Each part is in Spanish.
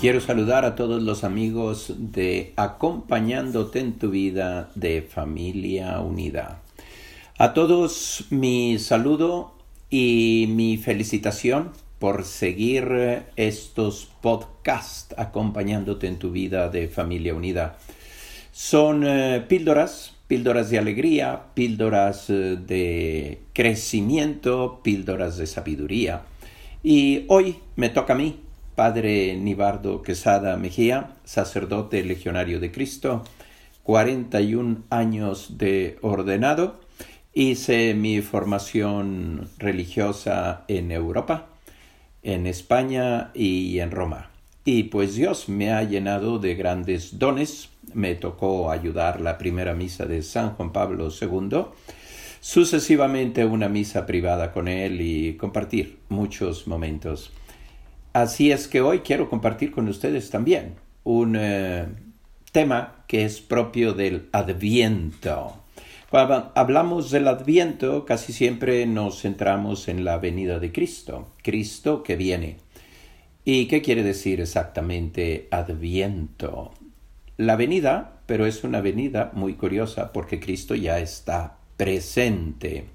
Quiero saludar a todos los amigos de Acompañándote en tu vida de Familia Unida. A todos mi saludo y mi felicitación por seguir estos podcasts acompañándote en tu vida de Familia Unida. Son eh, píldoras, píldoras de alegría, píldoras eh, de crecimiento, píldoras de sabiduría. Y hoy me toca a mí Padre Nibardo Quesada Mejía, sacerdote legionario de Cristo, 41 años de ordenado. Hice mi formación religiosa en Europa, en España y en Roma. Y pues Dios me ha llenado de grandes dones. Me tocó ayudar la primera misa de San Juan Pablo II, sucesivamente una misa privada con él y compartir muchos momentos. Así es que hoy quiero compartir con ustedes también un eh, tema que es propio del adviento. Cuando hablamos del adviento, casi siempre nos centramos en la venida de Cristo, Cristo que viene. ¿Y qué quiere decir exactamente adviento? La venida, pero es una venida muy curiosa porque Cristo ya está presente.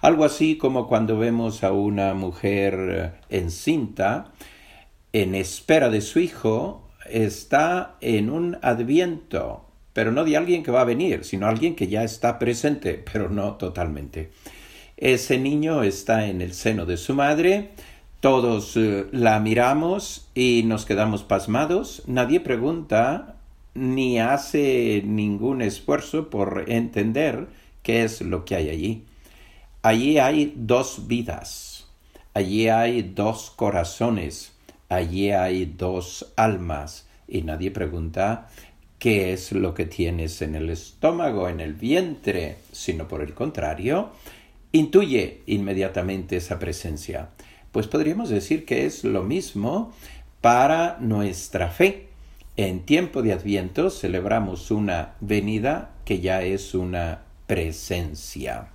Algo así como cuando vemos a una mujer encinta en espera de su hijo está en un adviento, pero no de alguien que va a venir, sino alguien que ya está presente, pero no totalmente. Ese niño está en el seno de su madre, todos eh, la miramos y nos quedamos pasmados, nadie pregunta ni hace ningún esfuerzo por entender qué es lo que hay allí. Allí hay dos vidas, allí hay dos corazones, allí hay dos almas y nadie pregunta qué es lo que tienes en el estómago, en el vientre, sino por el contrario, intuye inmediatamente esa presencia. Pues podríamos decir que es lo mismo para nuestra fe. En tiempo de Adviento celebramos una venida que ya es una presencia.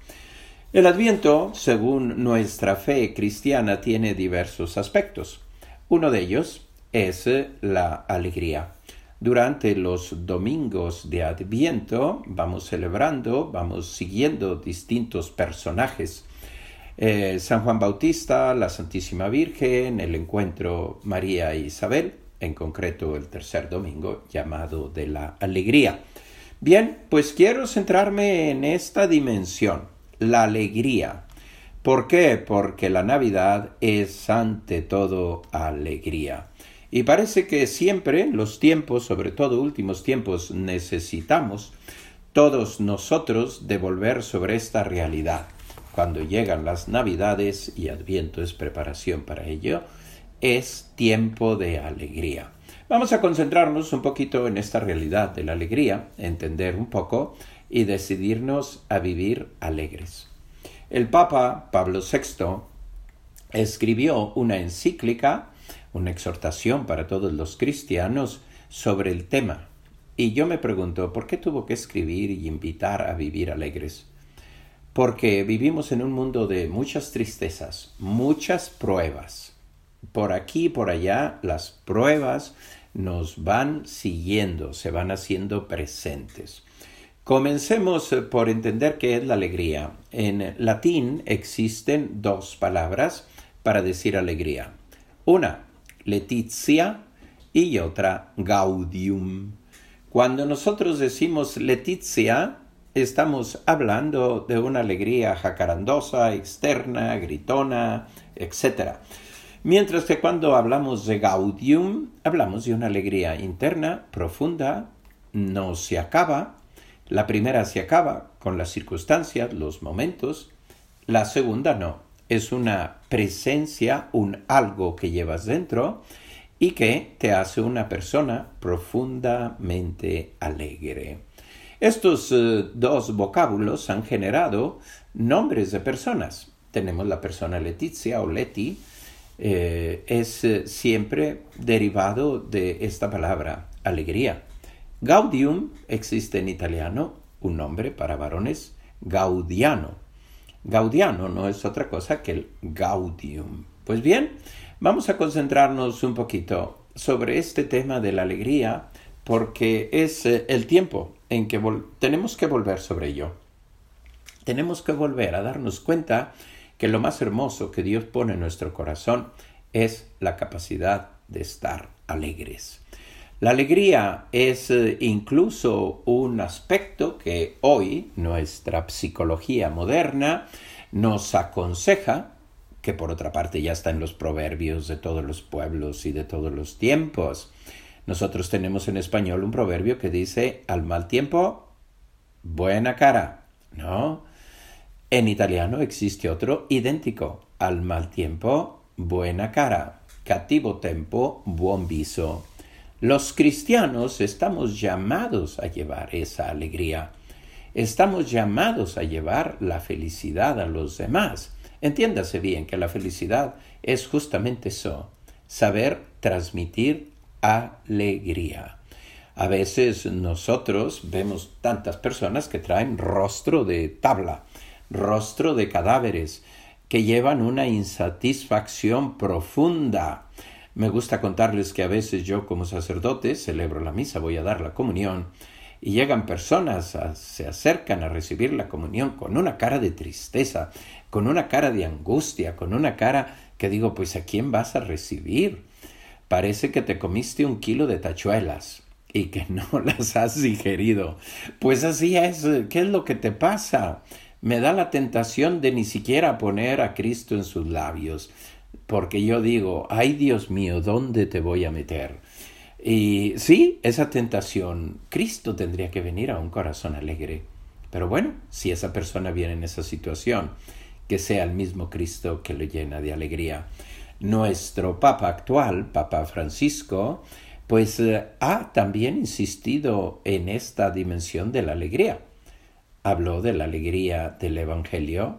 El Adviento, según nuestra fe cristiana, tiene diversos aspectos. Uno de ellos es eh, la alegría. Durante los domingos de Adviento vamos celebrando, vamos siguiendo distintos personajes. Eh, San Juan Bautista, la Santísima Virgen, el encuentro María e Isabel, en concreto el tercer domingo llamado de la alegría. Bien, pues quiero centrarme en esta dimensión, la alegría. ¿Por qué? Porque la Navidad es ante todo alegría. Y parece que siempre, en los tiempos, sobre todo últimos tiempos, necesitamos todos nosotros devolver sobre esta realidad. Cuando llegan las Navidades y Adviento es preparación para ello, es tiempo de alegría. Vamos a concentrarnos un poquito en esta realidad de la alegría, entender un poco y decidirnos a vivir alegres. El Papa Pablo VI escribió una encíclica, una exhortación para todos los cristianos sobre el tema. Y yo me pregunto, ¿por qué tuvo que escribir y invitar a vivir alegres? Porque vivimos en un mundo de muchas tristezas, muchas pruebas. Por aquí y por allá las pruebas nos van siguiendo, se van haciendo presentes. Comencemos eh, por entender qué es la alegría. En latín existen dos palabras para decir alegría. Una, letizia y otra, gaudium. Cuando nosotros decimos letizia, estamos hablando de una alegría jacarandosa, externa, gritona, etc. Mientras que cuando hablamos de gaudium, hablamos de una alegría interna, profunda, no se acaba, la primera se acaba con las circunstancias, los momentos. La segunda no. Es una presencia, un algo que llevas dentro y que te hace una persona profundamente alegre. Estos eh, dos vocábulos han generado nombres de personas. Tenemos la persona Letizia o Leti, eh, es eh, siempre derivado de esta palabra, alegría. Gaudium existe en italiano, un nombre para varones, gaudiano. Gaudiano no es otra cosa que el gaudium. Pues bien, vamos a concentrarnos un poquito sobre este tema de la alegría porque es eh, el tiempo en que tenemos que volver sobre ello. Tenemos que volver a darnos cuenta que lo más hermoso que Dios pone en nuestro corazón es la capacidad de estar alegres. La alegría es eh, incluso un aspecto que hoy nuestra psicología moderna nos aconseja, que por otra parte ya está en los proverbios de todos los pueblos y de todos los tiempos. Nosotros tenemos en español un proverbio que dice al mal tiempo, buena cara, ¿no? En italiano existe otro idéntico, al mal tiempo, buena cara, cattivo tempo, buon viso. Los cristianos estamos llamados a llevar esa alegría. Estamos llamados a llevar la felicidad a los demás. Entiéndase bien que la felicidad es justamente eso, saber transmitir alegría. A veces nosotros vemos tantas personas que traen rostro de tabla, rostro de cadáveres, que llevan una insatisfacción profunda. Me gusta contarles que a veces yo como sacerdote celebro la misa, voy a dar la comunión, y llegan personas, se acercan a recibir la comunión con una cara de tristeza, con una cara de angustia, con una cara que digo, pues ¿a quién vas a recibir? Parece que te comiste un kilo de tachuelas y que no las has digerido. Pues así es, ¿qué es lo que te pasa? me da la tentación de ni siquiera poner a Cristo en sus labios, porque yo digo, ay Dios mío, ¿dónde te voy a meter? Y sí, esa tentación, Cristo tendría que venir a un corazón alegre. Pero bueno, si esa persona viene en esa situación, que sea el mismo Cristo que lo llena de alegría. Nuestro Papa actual, Papa Francisco, pues eh, ha también insistido en esta dimensión de la alegría habló de la alegría del Evangelio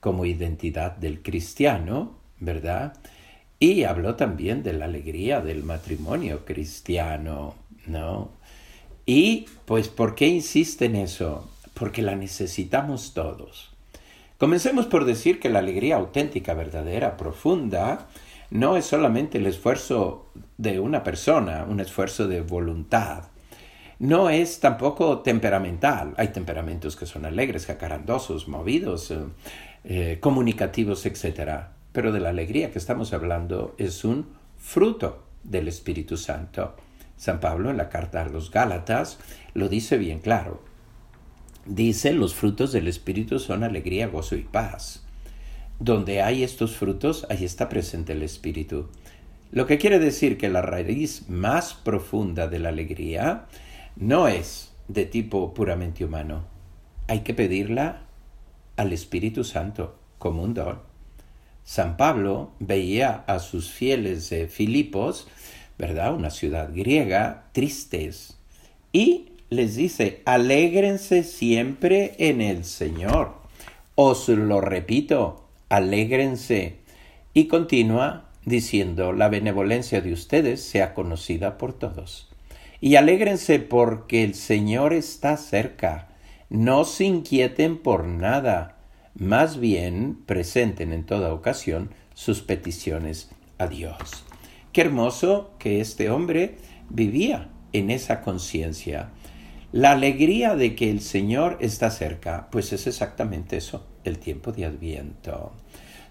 como identidad del cristiano, ¿verdad? Y habló también de la alegría del matrimonio cristiano, ¿no? Y pues, ¿por qué insiste en eso? Porque la necesitamos todos. Comencemos por decir que la alegría auténtica, verdadera, profunda, no es solamente el esfuerzo de una persona, un esfuerzo de voluntad, no es tampoco temperamental. Hay temperamentos que son alegres, jacarandosos, movidos, eh, eh, comunicativos, etc. Pero de la alegría que estamos hablando es un fruto del Espíritu Santo. San Pablo en la carta a los Gálatas lo dice bien claro. Dice, los frutos del Espíritu son alegría, gozo y paz. Donde hay estos frutos, ahí está presente el Espíritu. Lo que quiere decir que la raíz más profunda de la alegría no es de tipo puramente humano. Hay que pedirla al Espíritu Santo como un don. San Pablo veía a sus fieles de Filipos, ¿verdad? Una ciudad griega, tristes, y les dice, alégrense siempre en el Señor. Os lo repito, alégrense. Y continúa diciendo, la benevolencia de ustedes sea conocida por todos. Y alégrense porque el Señor está cerca. No se inquieten por nada, más bien presenten en toda ocasión sus peticiones a Dios. Qué hermoso que este hombre vivía en esa conciencia. La alegría de que el Señor está cerca, pues es exactamente eso, el tiempo de Adviento.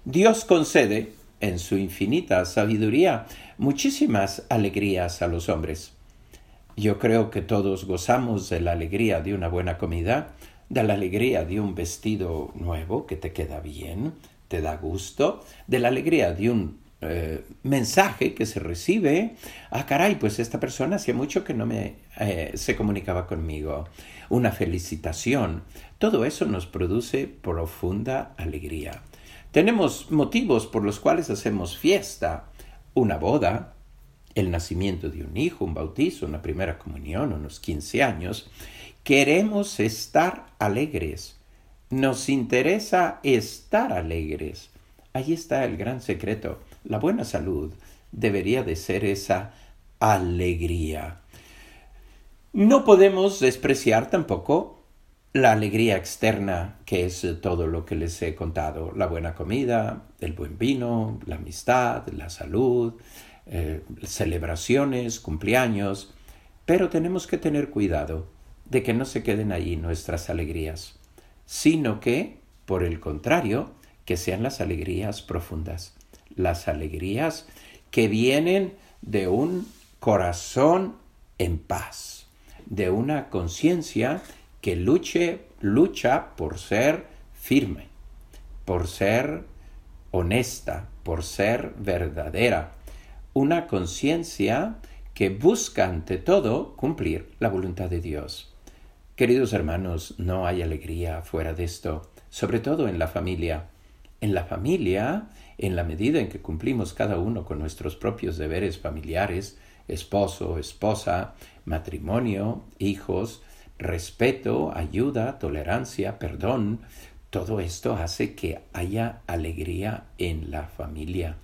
Dios concede, en su infinita sabiduría, muchísimas alegrías a los hombres. Yo creo que todos gozamos de la alegría de una buena comida, de la alegría de un vestido nuevo que te queda bien, te da gusto, de la alegría de un eh, mensaje que se recibe. Ah, caray, pues esta persona hacía mucho que no me eh, se comunicaba conmigo. Una felicitación. Todo eso nos produce profunda alegría. Tenemos motivos por los cuales hacemos fiesta. Una boda, el nacimiento de un hijo, un bautizo, una primera comunión, unos 15 años, queremos estar alegres. Nos interesa estar alegres. Ahí está el gran secreto. La buena salud debería de ser esa alegría. No podemos despreciar tampoco la alegría externa, que es todo lo que les he contado, la buena comida, el buen vino, la amistad, la salud, eh, celebraciones, cumpleaños, pero tenemos que tener cuidado de que no se queden ahí nuestras alegrías sino que, por el contrario, que sean las alegrías profundas, las alegrías que vienen de un corazón en paz, de una conciencia que luche, lucha por ser firme, por ser honesta, por ser verdadera, una conciencia que busca ante todo cumplir la voluntad de Dios. Queridos hermanos, no hay alegría fuera de esto, sobre todo en la familia. En la familia, en la medida en que cumplimos cada uno con nuestros propios deberes familiares, esposo, esposa, matrimonio, hijos, respeto, ayuda, tolerancia, perdón, todo esto hace que haya alegría en la familia.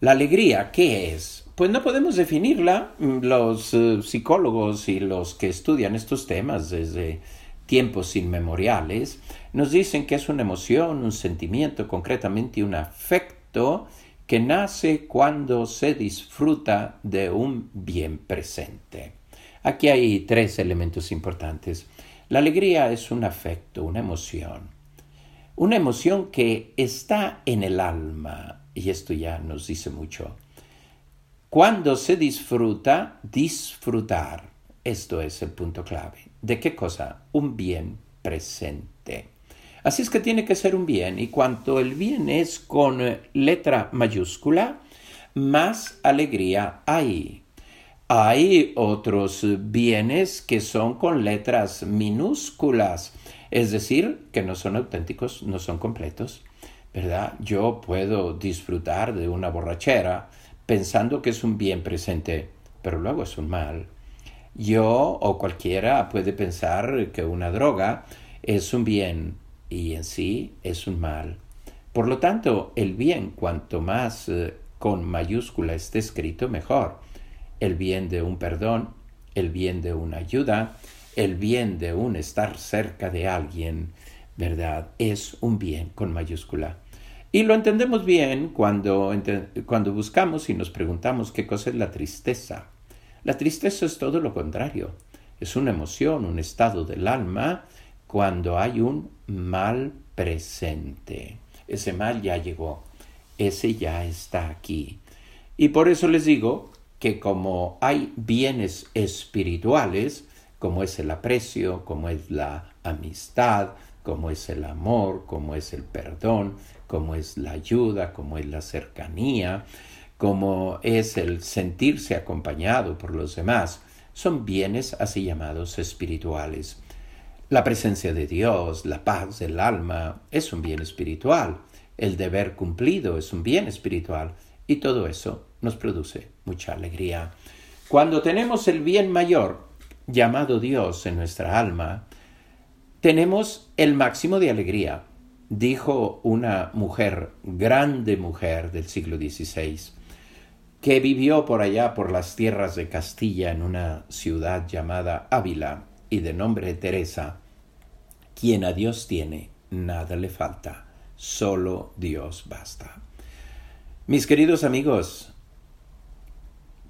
La alegría, ¿qué es? Pues no podemos definirla. Mm, los eh, psicólogos y los que estudian estos temas desde tiempos inmemoriales nos dicen que es una emoción, un sentimiento, concretamente un afecto que nace cuando se disfruta de un bien presente. Aquí hay tres elementos importantes. La alegría es un afecto, una emoción. Una emoción que está en el alma, y esto ya nos dice mucho. Cuando se disfruta, disfrutar. Esto es el punto clave. ¿De qué cosa? Un bien presente. Así es que tiene que ser un bien y cuanto el bien es con letra mayúscula, más alegría hay. Hay otros bienes que son con letras minúsculas, es decir, que no son auténticos, no son completos, ¿verdad? Yo puedo disfrutar de una borrachera, pensando que es un bien presente, pero luego es un mal. Yo o cualquiera puede pensar que una droga es un bien y en sí es un mal. Por lo tanto, el bien, cuanto más eh, con mayúscula esté escrito, mejor. El bien de un perdón, el bien de una ayuda, el bien de un estar cerca de alguien, ¿verdad? Es un bien con mayúscula. Y lo entendemos bien cuando, cuando buscamos y nos preguntamos qué cosa es la tristeza. La tristeza es todo lo contrario. Es una emoción, un estado del alma cuando hay un mal presente. Ese mal ya llegó, ese ya está aquí. Y por eso les digo que como hay bienes espirituales, como es el aprecio, como es la amistad, como es el amor, como es el perdón, como es la ayuda, como es la cercanía, como es el sentirse acompañado por los demás, son bienes así llamados espirituales. La presencia de Dios, la paz del alma, es un bien espiritual. El deber cumplido es un bien espiritual. Y todo eso nos produce mucha alegría. Cuando tenemos el bien mayor, llamado Dios en nuestra alma, tenemos el máximo de alegría dijo una mujer, grande mujer del siglo XVI, que vivió por allá por las tierras de Castilla en una ciudad llamada Ávila y de nombre Teresa, quien a Dios tiene, nada le falta, solo Dios basta. Mis queridos amigos,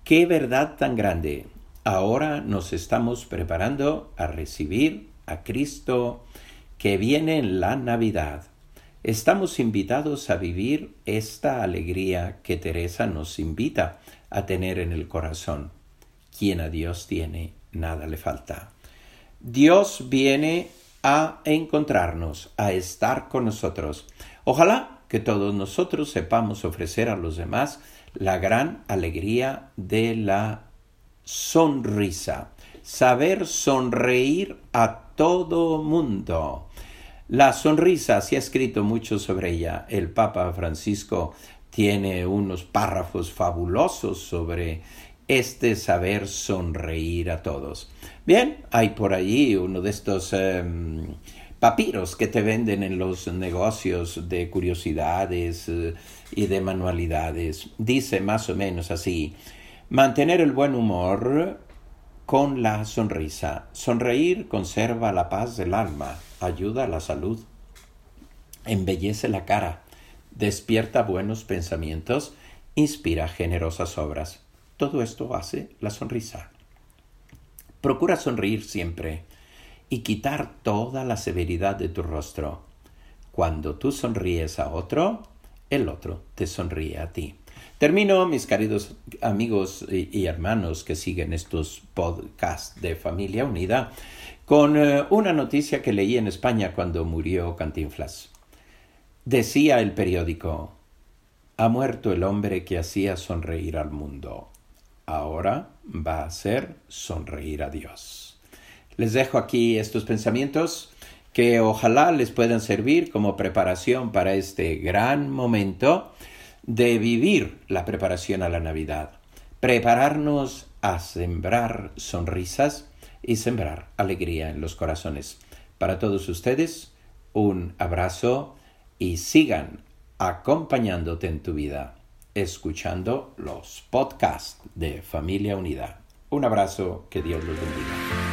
qué verdad tan grande. Ahora nos estamos preparando a recibir a Cristo que viene en la Navidad. Estamos invitados a vivir esta alegría que Teresa nos invita a tener en el corazón. Quien a Dios tiene, nada le falta. Dios viene a encontrarnos, a estar con nosotros. Ojalá que todos nosotros sepamos ofrecer a los demás la gran alegría de la sonrisa, saber sonreír a todo mundo. La sonrisa, se ha escrito mucho sobre ella. El Papa Francisco tiene unos párrafos fabulosos sobre este saber sonreír a todos. Bien, hay por ahí uno de estos em, papiros que te venden en los negocios de curiosidades eh, y de manualidades. Dice más o menos así, mantener el buen humor con la sonrisa. Sonreír conserva la paz del alma, ayuda a la salud, embellece la cara, despierta buenos pensamientos, inspira generosas obras. Todo esto hace la sonrisa. Procura sonreír siempre y quitar toda la severidad de tu rostro. Cuando tú sonríes a otro, el otro te sonríe a ti. Termino, mis queridos amigos y, hermanos que siguen estos podcasts de Familia Unida, con eh, una noticia que leí en España cuando murió Cantinflas. Decía el periódico, ha muerto el hombre que hacía sonreír al mundo. Ahora va a hacer sonreír a Dios. Les dejo aquí estos pensamientos que ojalá les puedan servir como preparación para este gran momento de vivir la preparación a la Navidad. Prepararnos a sembrar sonrisas y sembrar alegría en los corazones. Para todos ustedes, un abrazo y sigan acompañándote en tu vida, escuchando los podcasts de Familia Unida. Un abrazo, que Dios los bendiga.